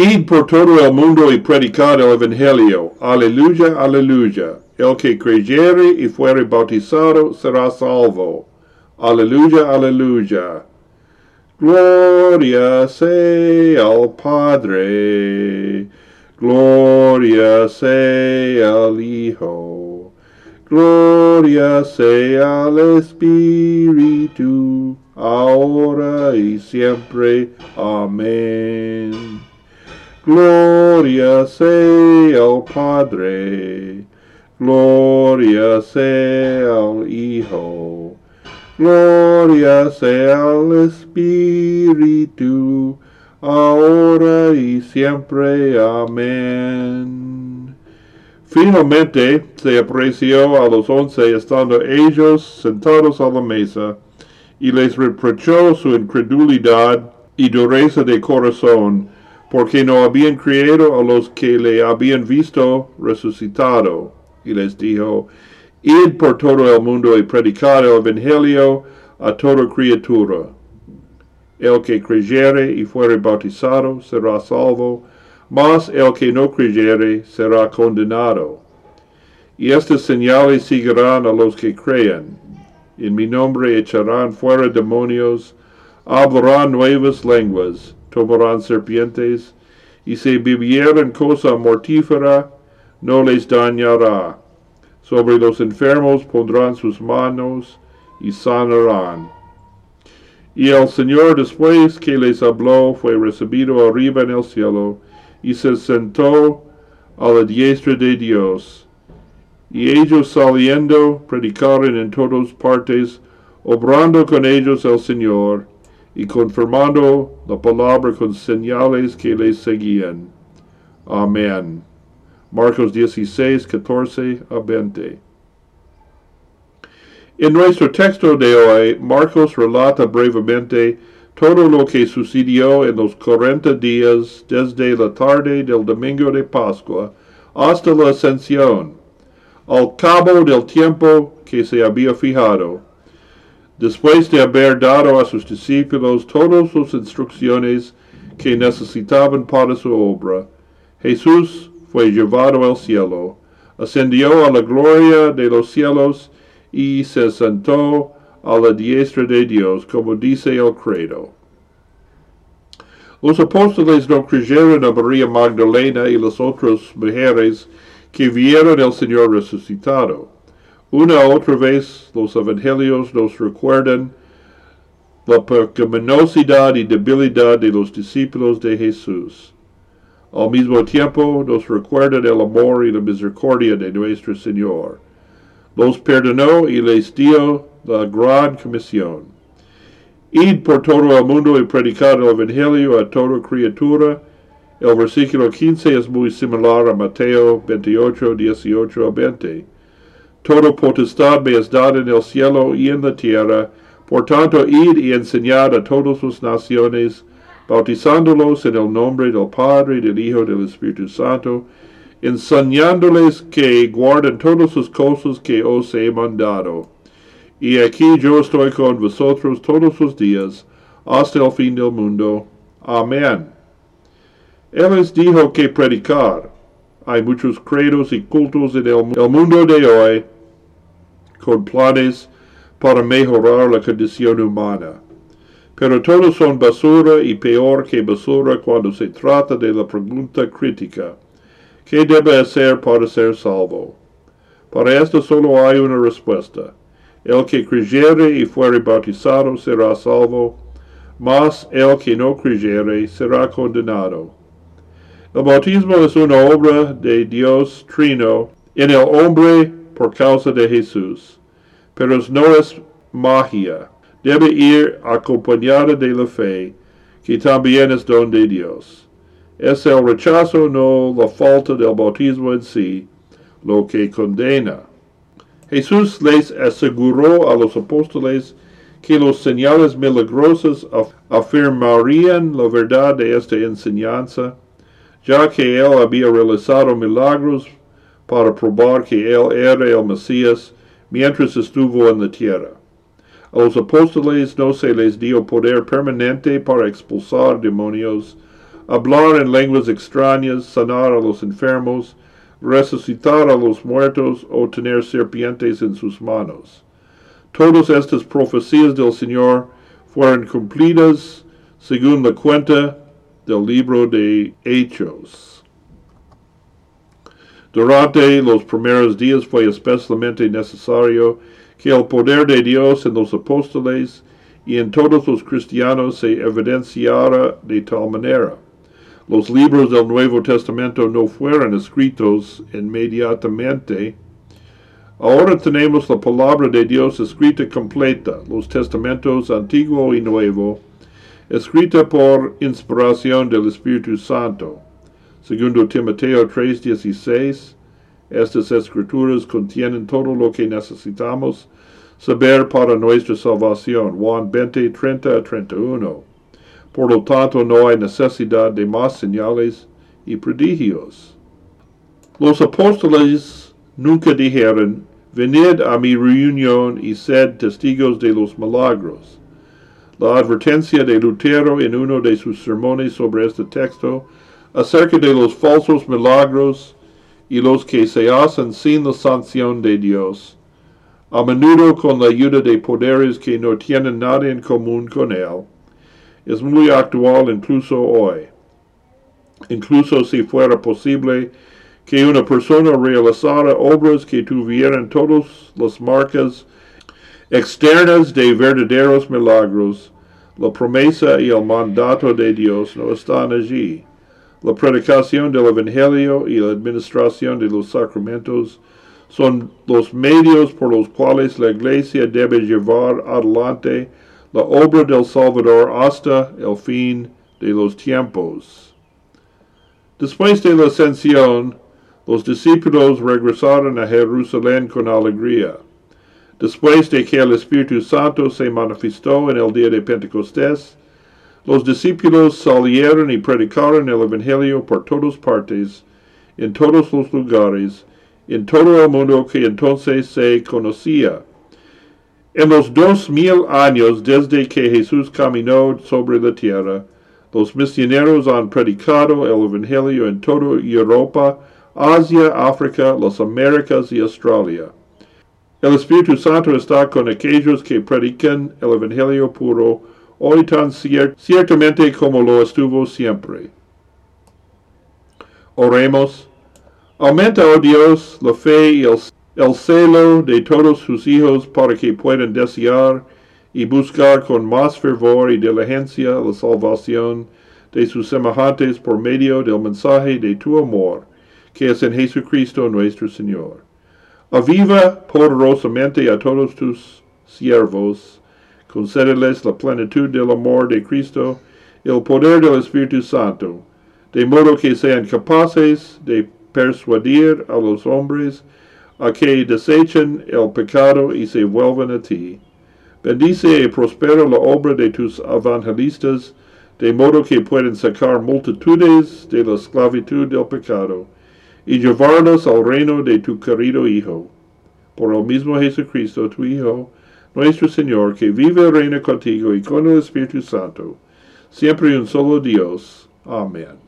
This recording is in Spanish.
Id por todo el mundo y predicad el Evangelio. Aleluya, aleluya. El que creyere y fuere bautizado será salvo. Aleluya, aleluya. Gloria sea al Padre. Gloria sea al Hijo. Gloria sea al Espíritu, ahora y siempre. Amén. Gloria sea al Padre. Gloria sea al Hijo. Gloria sea al Espíritu, ahora y siempre. Amén. Finalmente se apreció a los once estando ellos sentados a la mesa, y les reprochó su incredulidad y dureza de corazón, porque no habían creído a los que le habían visto resucitado. Y les dijo, Id por todo el mundo y predicad el Evangelio a toda criatura. El que creyere y fuere bautizado será salvo, mas el que no creyere será condenado. Y estas señales seguirán a los que crean. En mi nombre echarán fuera demonios, hablarán nuevas lenguas, tomarán serpientes, y si bebieren cosa mortífera, no les dañará. Sobre los enfermos pondrán sus manos y sanarán. Y el Señor después que les habló fue recibido arriba en el cielo, y se sentó a la diestra de Dios. Y ellos saliendo predicaron en todas partes, obrando con ellos el Señor, y confirmando la palabra con señales que les seguían. Amén. Marcos 16, 14 a 20. En nuestro texto de hoy, Marcos relata brevemente todo lo que sucedió en los cuarenta días desde la tarde del domingo de Pascua hasta la ascensión, al cabo del tiempo que se había fijado. Después de haber dado a sus discípulos todas las instrucciones que necesitaban para su obra, Jesús fue llevado al cielo, ascendió a la gloria de los cielos y se sentó a la diestra de Dios, como dice el credo. Los apóstoles no creyeron a María Magdalena y las otras mujeres que vieron al Señor resucitado. Una otra vez los evangelios nos recuerdan la pecaminosidad y debilidad de los discípulos de Jesús. Al mismo tiempo nos recuerdan el amor y la misericordia de nuestro Señor. Los perdonó y les dio la gran comisión. Id por todo el mundo y predicad el Evangelio a toda criatura. El versículo 15 es muy similar a Mateo 28, 18 a 20. Toda potestad me es dada en el cielo y en la tierra. Por tanto, id y enseñad a todas las naciones, bautizándolos en el nombre del Padre, del Hijo y del Espíritu Santo, enseñándoles que guarden todas las cosas que os he mandado. Y aquí yo estoy con vosotros todos los días, hasta el fin del mundo. Amén. Él les dijo que predicar. Hay muchos credos y cultos en el, el mundo de hoy con planes para mejorar la condición humana. Pero todos son basura y peor que basura cuando se trata de la pregunta crítica. ¿Qué debe hacer para ser salvo? Para esto solo hay una respuesta. El que creyere y fuere bautizado será salvo, mas el que no creyere será condenado. El bautismo es una obra de Dios Trino en el hombre por causa de Jesús, pero no es magia. Debe ir acompañada de la fe, que también es don de Dios. Es el rechazo, no la falta del bautismo en sí, lo que condena. Jesús les aseguró a los apóstoles que los señales milagrosos afirmarían la verdad de esta enseñanza, ya que él había realizado milagros para probar que él era el Mesías mientras estuvo en la tierra. A los apóstoles no se les dio poder permanente para expulsar demonios, hablar en lenguas extrañas, sanar a los enfermos, resucitar a los muertos o tener serpientes en sus manos. Todas estas profecías del Señor fueron cumplidas según la cuenta del libro de Hechos. Durante los primeros días fue especialmente necesario que el poder de Dios en los apóstoles y en todos los cristianos se evidenciara de tal manera. Los libros del Nuevo Testamento no fueron escritos inmediatamente. Ahora tenemos la palabra de Dios escrita completa, los testamentos antiguo y nuevo, escrita por inspiración del Espíritu Santo. Segundo Timoteo 3:16, estas escrituras contienen todo lo que necesitamos saber para nuestra salvación. Juan 20, 30 a 31. Por lo tanto, no hay necesidad de más señales y prodigios. Los apóstoles nunca dijeron, venid a mi reunión y sed testigos de los milagros. La advertencia de Lutero en uno de sus sermones sobre este texto acerca de los falsos milagros y los que se hacen sin la sanción de Dios, a menudo con la ayuda de poderes que no tienen nada en común con Él, es muy actual incluso hoy. Incluso si fuera posible que una persona realizara obras que tuvieran todas las marcas externas de verdaderos milagros, la promesa y el mandato de Dios no están allí. La predicación del Evangelio y la administración de los sacramentos son los medios por los cuales la Iglesia debe llevar adelante la obra del Salvador hasta el fin de los tiempos. Después de la ascensión, los discípulos regresaron a Jerusalén con alegría. Después de que el Espíritu Santo se manifestó en el día de Pentecostés, los discípulos salieron y predicaron el Evangelio por todas partes, en todos los lugares, en todo el mundo que entonces se conocía. En los dos mil años desde que Jesús caminó sobre la tierra, los misioneros han predicado el Evangelio en toda Europa, Asia, África, las Américas y Australia. El Espíritu Santo está con aquellos que predican el Evangelio puro, hoy tan cier ciertamente como lo estuvo siempre. Oremos. Aumenta, oh Dios, la fe y el, el celo de todos sus hijos para que puedan desear y buscar con más fervor y diligencia la salvación de sus semejantes por medio del mensaje de tu amor, que es en Jesucristo nuestro Señor. Aviva poderosamente a todos tus siervos, concédeles la plenitud del amor de Cristo, el poder del Espíritu Santo, de modo que sean capaces de persuadir a los hombres a que desechen el pecado y se vuelvan a ti. Bendice y prospera la obra de tus evangelistas, de modo que puedan sacar multitudes de la esclavitud del pecado y llevarlos al reino de tu querido Hijo. Por el mismo Jesucristo, tu Hijo, nuestro Señor, que vive y reina contigo y con el Espíritu Santo, siempre un solo Dios. Amén.